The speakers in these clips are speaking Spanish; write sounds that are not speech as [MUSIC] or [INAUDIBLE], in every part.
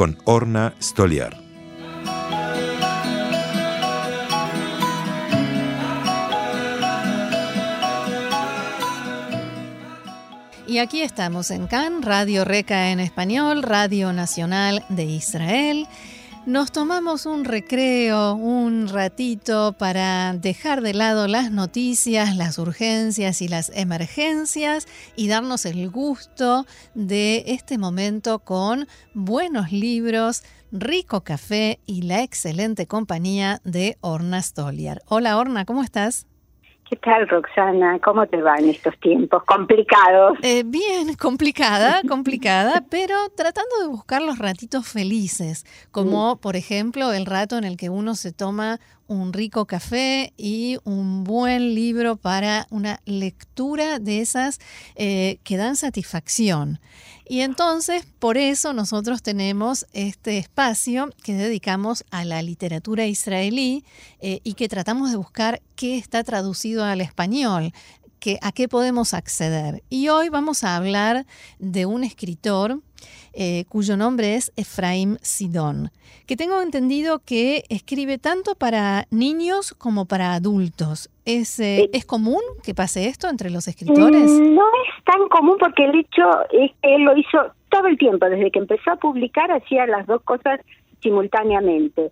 con Orna Stoliar. Y aquí estamos en CAN, Radio Reca en español, Radio Nacional de Israel. Nos tomamos un recreo, un ratito para dejar de lado las noticias, las urgencias y las emergencias y darnos el gusto de este momento con buenos libros, rico café y la excelente compañía de Orna Stoliar. Hola Orna, ¿cómo estás? ¿Qué tal, Roxana? ¿Cómo te va en estos tiempos complicados? Eh, bien, complicada, [LAUGHS] complicada, pero tratando de buscar los ratitos felices, como por ejemplo el rato en el que uno se toma un rico café y un buen libro para una lectura de esas eh, que dan satisfacción. Y entonces, por eso nosotros tenemos este espacio que dedicamos a la literatura israelí eh, y que tratamos de buscar qué está traducido al español, que, a qué podemos acceder. Y hoy vamos a hablar de un escritor eh, cuyo nombre es Efraim Sidón, que tengo entendido que escribe tanto para niños como para adultos. ¿Es, eh, ¿Es común que pase esto entre los escritores? Mm, no es tan común porque el hecho es que él lo hizo todo el tiempo, desde que empezó a publicar hacía las dos cosas simultáneamente.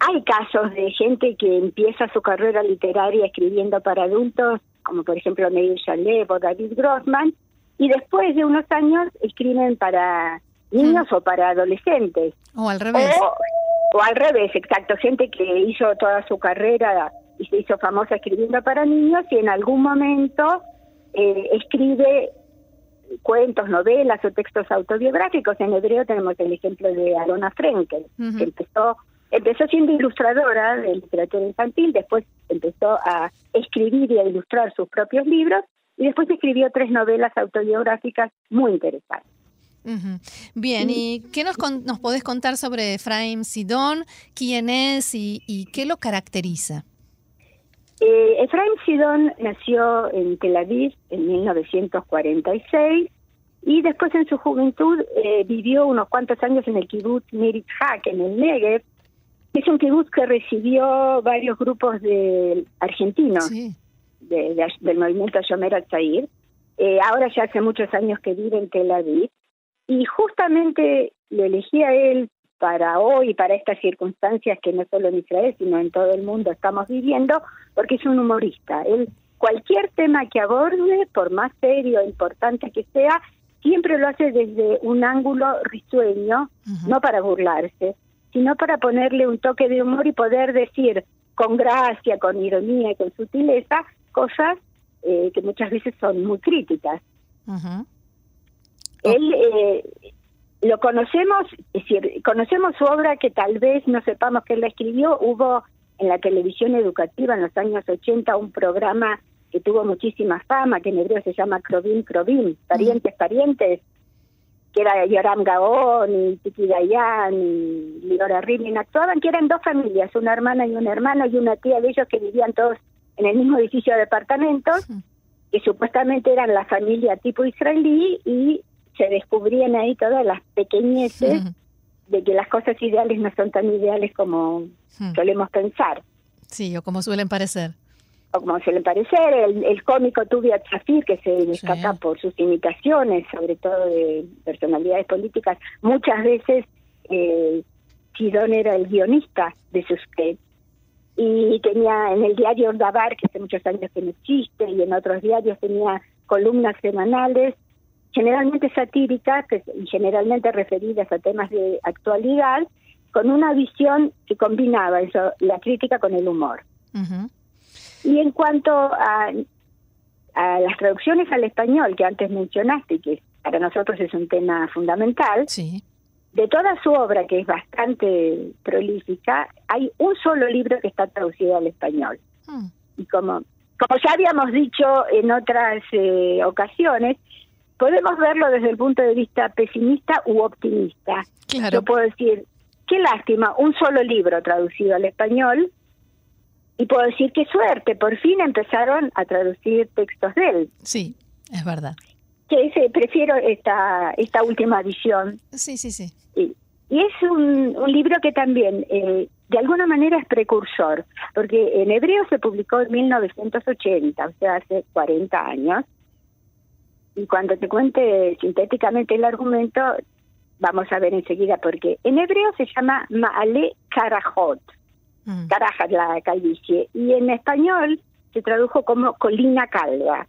Hay casos de gente que empieza su carrera literaria escribiendo para adultos, como por ejemplo Meir Shalev o David Grossman, y después de unos años escriben para niños o para adolescentes. O al revés. O, al revés, exacto. Gente que hizo toda su carrera y se hizo famosa escribiendo para niños y en algún momento eh, escribe cuentos, novelas o textos autobiográficos. En hebreo tenemos el ejemplo de Alona Frenkel, que empezó empezó siendo ilustradora de literatura infantil, después empezó a escribir y a ilustrar sus propios libros y después escribió tres novelas autobiográficas muy interesantes. Bien, ¿y qué nos, nos podés contar sobre Efraim Sidón? ¿Quién es y, qué lo caracteriza? Eh, Efraim Sidón nació en Tel Aviv en 1946 y después en su juventud eh, vivió unos cuantos años en el kibbutz Hak en el Negev. Es un kibbutz que recibió varios grupos de argentinos. Sí del movimiento Yomer Al-Zair. Eh, ahora ya hace muchos años que vive en Tel Aviv. Y justamente lo elegí a él para hoy, para estas circunstancias que no solo en Israel, sino en todo el mundo estamos viviendo, porque es un humorista. Él, cualquier tema que aborde, por más serio e importante que sea, siempre lo hace desde un ángulo risueño, no para burlarse, sino para ponerle un toque de humor y poder decir con gracia, con ironía y con sutileza cosas eh, que muchas veces son muy críticas. Él eh, lo conocemos, es decir, conocemos su obra que tal vez no sepamos que él la escribió. Hubo en la televisión educativa en los años 80 un programa que tuvo muchísima fama, que en hebreo se llama Krovim Krovim, parientes, parientes, que era Yoram Gaon y Tiki Dayan y Liora Rimin, actuaban que eran dos familias, una hermana y un hermano y una tía de ellos que vivían todos en el mismo edificio de departamentos, que supuestamente eran la familia tipo israelí y se descubrían ahí todas las pequeñeces de que las cosas ideales no son tan ideales como solemos pensar. Sí, o como suelen parecer. O como suelen parecer. El, cómico Tubia Chafir, que se destaca por sus imitaciones, sobre todo de personalidades políticas, muchas veces eh, Sidón era el guionista de sus y tenía en el diario Dabar, que hace muchos años que no existe, y en otros diarios tenía columnas semanales, generalmente satíricas y generalmente referidas a temas de actualidad, con una visión que combinaba eso, la crítica con el humor. Y en cuanto a, a las traducciones al español que antes mencionaste, que para nosotros es un tema fundamental, sí. de toda su obra, que es bastante prolífica, hay un solo libro que está traducido al español. Mm. Y como, como ya habíamos dicho en otras eh, ocasiones, podemos verlo desde el punto de vista pesimista u optimista. Claro. Yo puedo decir, qué lástima, un solo libro traducido al español, y puedo decir qué suerte, por fin empezaron a traducir textos de él. Sí, es verdad. Que prefiero esta, esta última visión. Sí, sí, sí. Y, y es un, un libro que también, eh, de alguna manera, es precursor, porque en hebreo se publicó en 1980, o sea, hace 40 años. Y cuando te cuente sintéticamente el argumento, vamos a ver enseguida, porque en hebreo se llama Maale Karajot, Mm. Carajas la calvicie, y en español se tradujo como Colina Calva,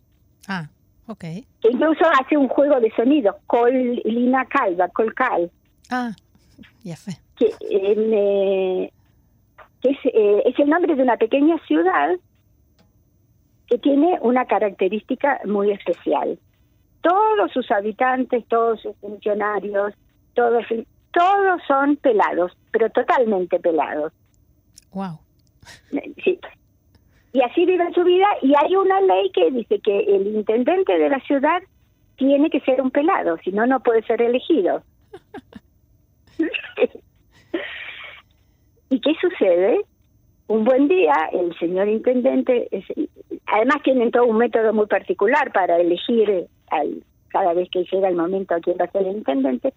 Ah, ok. que incluso hace un juego de sonidos, Colina Calva, Colcal, Ah, ya fue. que, eh, que es, eh, es el nombre de una pequeña ciudad que tiene una característica muy especial. Todos sus habitantes, todos sus funcionarios, todos, todos son pelados, pero totalmente pelados. Wow. Sí. Y así viven su vida y hay una ley que dice que el intendente de la ciudad tiene que ser un pelado, si no, no puede ser elegido. [LAUGHS] ¿Y qué sucede? Un buen día el señor intendente, además tienen todo un método muy particular para elegir al, cada vez que llega el momento a quién va a ser el intendente.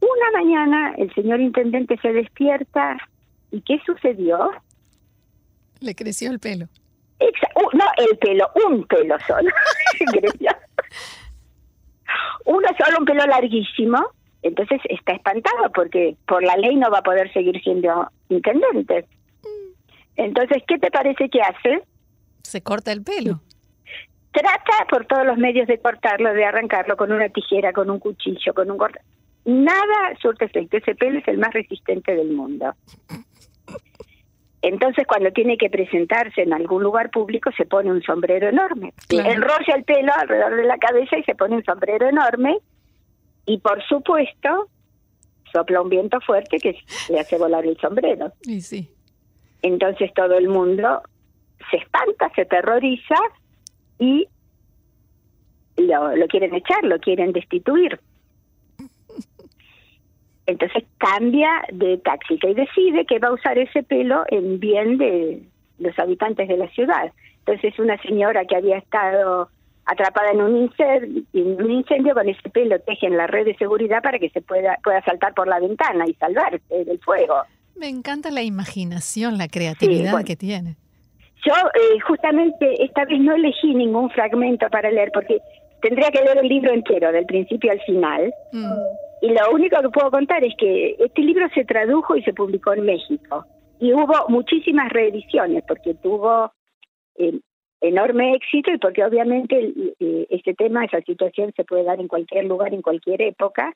Una mañana el señor intendente se despierta y ¿qué sucedió? Le creció el pelo. Uh, no el pelo, un pelo solo. [LAUGHS] Uno solo, un pelo larguísimo. Entonces está espantado porque por la ley no va a poder seguir siendo intendente. Entonces, ¿qué te parece que hace? Se corta el pelo. Trata por todos los medios de cortarlo, de arrancarlo con una tijera, con un cuchillo, con un corta. Nada surte efecto. Ese pelo es el más resistente del mundo. Entonces, cuando tiene que presentarse en algún lugar público, se pone un sombrero enorme. Claro. Enrolla el pelo alrededor de la cabeza y se pone un sombrero enorme. Y por supuesto, sopla un viento fuerte que le hace volar el sombrero. Y sí. Entonces todo el mundo se espanta, se terroriza y lo, lo quieren echar, lo quieren destituir. Entonces cambia de táctica y decide que va a usar ese pelo en bien de los habitantes de la ciudad. Entonces una señora que había estado atrapada en un incendio, en un incendio con ese pelo teje en la red de seguridad para que se pueda pueda saltar por la ventana y salvarse del fuego. Me encanta la imaginación, la creatividad bueno. que tiene. Yo eh, justamente esta vez no elegí ningún fragmento para leer porque tendría que leer el libro entero, del principio al final. Mm. Y lo único que puedo contar es que este libro se tradujo y se publicó en México. Y hubo muchísimas reediciones porque tuvo eh, enorme éxito y porque obviamente eh, este tema, esa situación se puede dar en cualquier lugar, en cualquier época.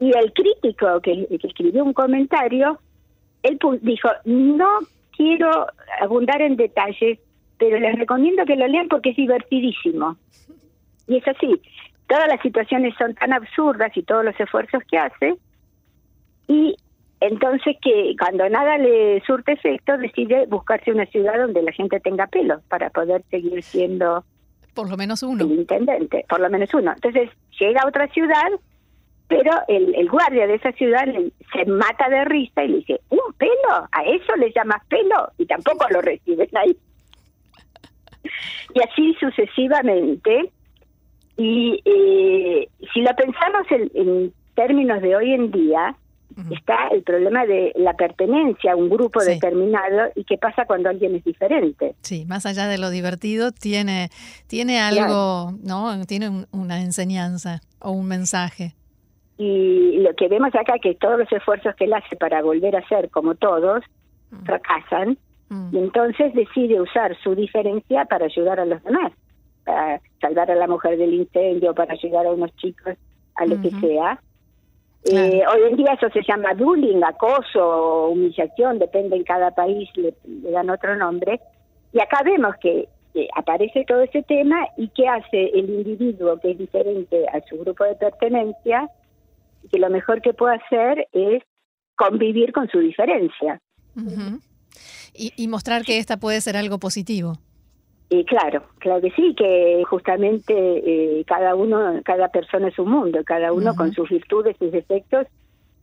Y el crítico que, que escribió un comentario, él dijo, no quiero abundar en detalles, pero les recomiendo que lo lean porque es divertidísimo. Y es así, todas las situaciones son tan absurdas y todos los esfuerzos que hace, y entonces que cuando nada le surte efecto, decide buscarse una ciudad donde la gente tenga pelo para poder seguir siendo Por lo menos uno. el intendente, por lo menos uno. Entonces llega a otra ciudad, pero el, el guardia de esa ciudad le- se mata de risa y le dice, ¿un pelo? ¿A eso le llamas pelo? Y tampoco lo reciben ahí. [LAUGHS] Y así sucesivamente. Y eh, si lo pensamos en, en términos de hoy en día, está el problema de la pertenencia a un grupo Sí. determinado y qué pasa cuando alguien es diferente. Sí, más allá de lo divertido, tiene, tiene algo, ¿no? Tiene un- una enseñanza o un mensaje. Y lo que vemos acá que todos los esfuerzos que él hace para volver a ser como todos fracasan y entonces decide usar su diferencia para ayudar a los demás, para salvar a la mujer del incendio, para ayudar a unos chicos, a lo que sea. Claro. Eh, hoy en día eso se llama bullying, acoso, humillación, depende en cada país, le, le dan otro nombre. Y acá vemos que eh, aparece todo ese tema y qué hace el individuo que es diferente a su grupo de pertenencia, que lo mejor que puede hacer es convivir con su diferencia. y, mostrar que esta puede ser algo positivo. Y claro, claro que sí, que justamente eh, cada uno, cada persona es un mundo, cada uno con sus virtudes, sus defectos,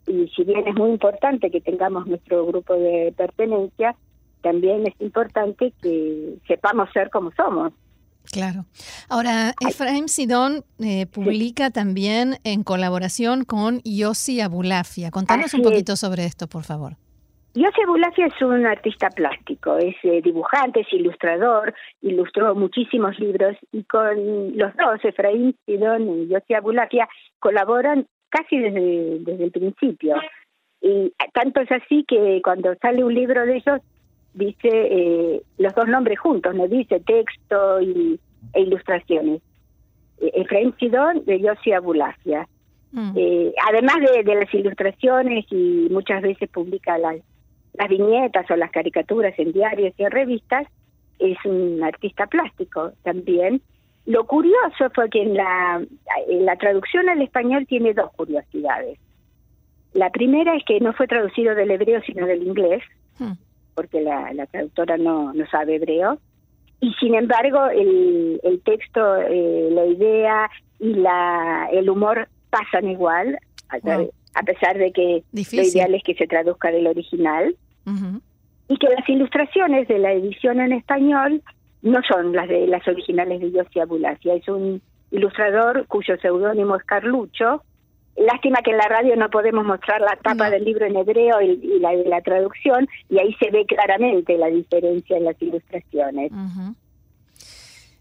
y si bien es muy importante que tengamos nuestro grupo de pertenencia, también es importante que sepamos ser como somos. Claro. Ahora, Efraim Sidón eh, publica también en colaboración con Yossi Abulafia. Contanos un poquito sobre esto, por favor. Yossi Abulafia es un artista plástico, es eh, dibujante, es ilustrador, ilustró muchísimos libros y con los dos, Efraim Sidón y Yossi Abulafia, colaboran casi desde, desde el principio. Y tanto es así que cuando sale un libro de ellos, dice eh, los dos nombres juntos, no dice texto y, e ilustraciones. Eh, Efraín Sidón de Yossi Abulasia. Mm. Eh, además de, las ilustraciones y muchas veces publica las, las viñetas o las caricaturas en diarios y en revistas, es un artista plástico también. Lo curioso fue que en la, en la traducción al español tiene dos curiosidades. La primera es que no fue traducido del hebreo sino del inglés, mm porque la, traductora no, no sabe hebreo. Y sin embargo, el, el texto, eh, la idea y la, el humor pasan igual, a, pesar de que lo ideal es que se traduzca del original. Y que las ilustraciones de la edición en español no son las de las originales de Yossi Abulasia. Es un ilustrador cuyo seudónimo es Carlucho, Lástima que en la radio no podemos mostrar la tapa del libro en hebreo y, la de la traducción, y ahí se ve claramente la diferencia en las ilustraciones.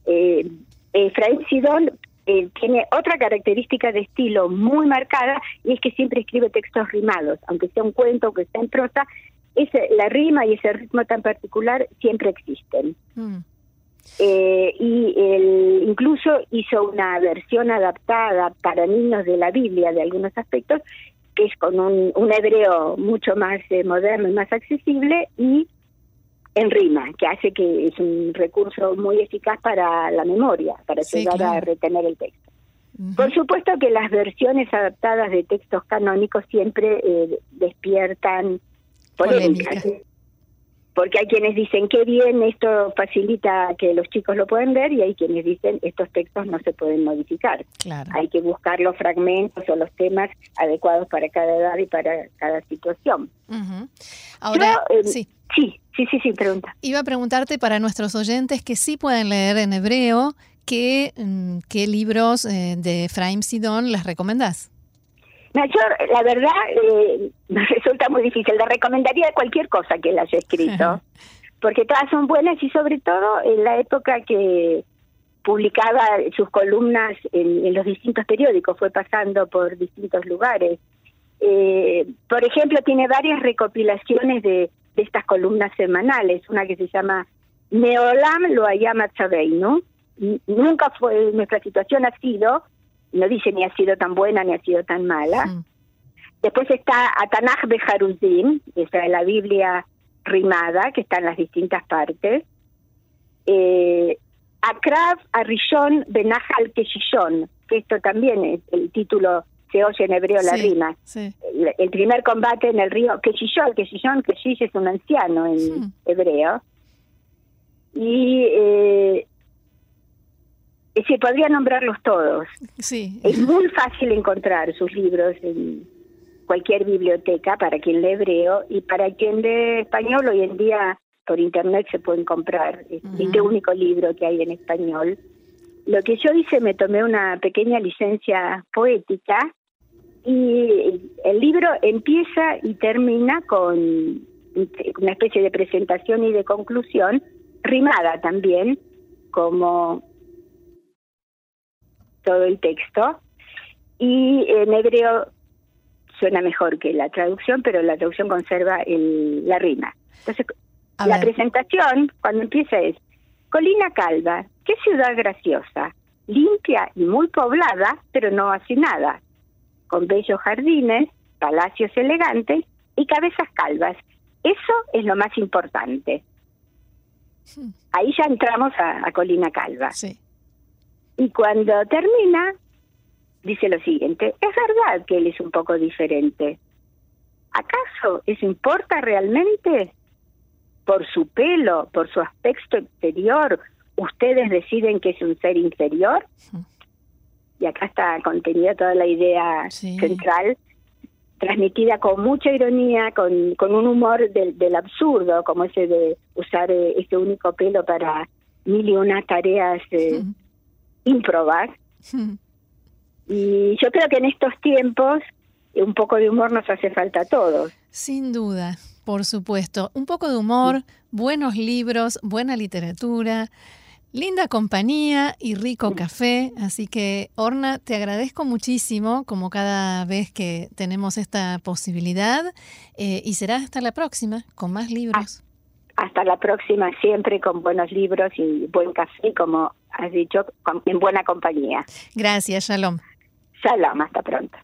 eh, Sidón eh, tiene otra característica de estilo muy marcada y es que siempre escribe textos rimados, aunque sea un cuento, que sea en prosa, ese, la rima y ese ritmo tan particular siempre existen. Mm. Eh, y él incluso hizo una versión adaptada para niños de la Biblia de algunos aspectos, que es con un, hebreo mucho más eh, moderno y más accesible y en rima, que hace que es un recurso muy eficaz para la memoria, para ayudar a retener el texto. Por supuesto que las versiones adaptadas de textos canónicos siempre eh, despiertan polémicas porque hay quienes dicen qué bien esto facilita que los chicos lo pueden ver y hay quienes dicen estos textos no se pueden modificar. Hay que buscar los fragmentos o los temas adecuados para cada edad y para cada situación. Ahora, em, sí. Sí, sí, sí, sí, pregunta. Iba a preguntarte para nuestros oyentes que sí pueden leer en hebreo, ¿qué, mm, qué libros eh, de Efraim Sidón les recomendás? Yo, la verdad, eh, [LAUGHS] me resulta muy difícil. Le recomendaría cualquier cosa que él haya escrito, [LAUGHS] porque todas son buenas y sobre todo en la época que publicaba sus columnas en, los distintos periódicos, fue pasando por distintos lugares. Eh, por ejemplo, tiene varias recopilaciones de, de, estas columnas semanales, una que se llama Neolam lo llama ¿no? Nunca fue, nuestra situación ha sido no dice ni ha sido tan buena ni ha sido tan mala. Después está Atanaj Bejaruzim, esa es la Biblia rimada, que está en las distintas partes. Eh, Akrav Arishon Benahal Keshishon, que esto también es el título, se oye en hebreo la rima. El, primer combate en el río Keshishon, Keshishon, Keshish es un anciano en hebreo. Y eh, es decir, podría nombrarlos todos. Sí. Es muy fácil encontrar sus libros en cualquier biblioteca para quien lee hebreo y para quien lee español hoy en día por internet se pueden comprar. Es el único libro que hay en español. Lo que yo hice, me tomé una pequeña licencia poética y el libro empieza y termina con una especie de presentación y de conclusión, rimada también, como todo el texto y en hebreo suena mejor que la traducción, pero la traducción conserva el, la rima. Entonces, la presentación, cuando empieza es, Colina Calva, qué ciudad graciosa, limpia y muy poblada, pero no nada con bellos jardines, palacios elegantes y cabezas calvas. Eso es lo más importante. Hmm. Ahí ya entramos a, a Colina Calva. Sí. Y cuando termina, dice lo siguiente, es verdad que él es un poco diferente. ¿Acaso eso importa realmente? Por su pelo, por su aspecto exterior, ustedes deciden que es un ser inferior. Y acá está contenida toda la idea central, transmitida con mucha ironía, con, con un humor del, del absurdo, como ese de usar eh, este único pelo para mil y una tareas eh, improbar. [LAUGHS] Y yo creo que en estos tiempos un poco de humor nos hace falta a todos. Sin duda, por supuesto. Un poco de humor, buenos libros, buena literatura, linda compañía y rico café. Así que, Orna, te agradezco muchísimo, como cada vez que tenemos esta posibilidad. Eh, y será hasta la próxima, con más libros. Hasta la próxima, siempre con buenos libros y buen café, como has dicho, en buena compañía. Gracias, Shalom. Shalom, hasta pronto.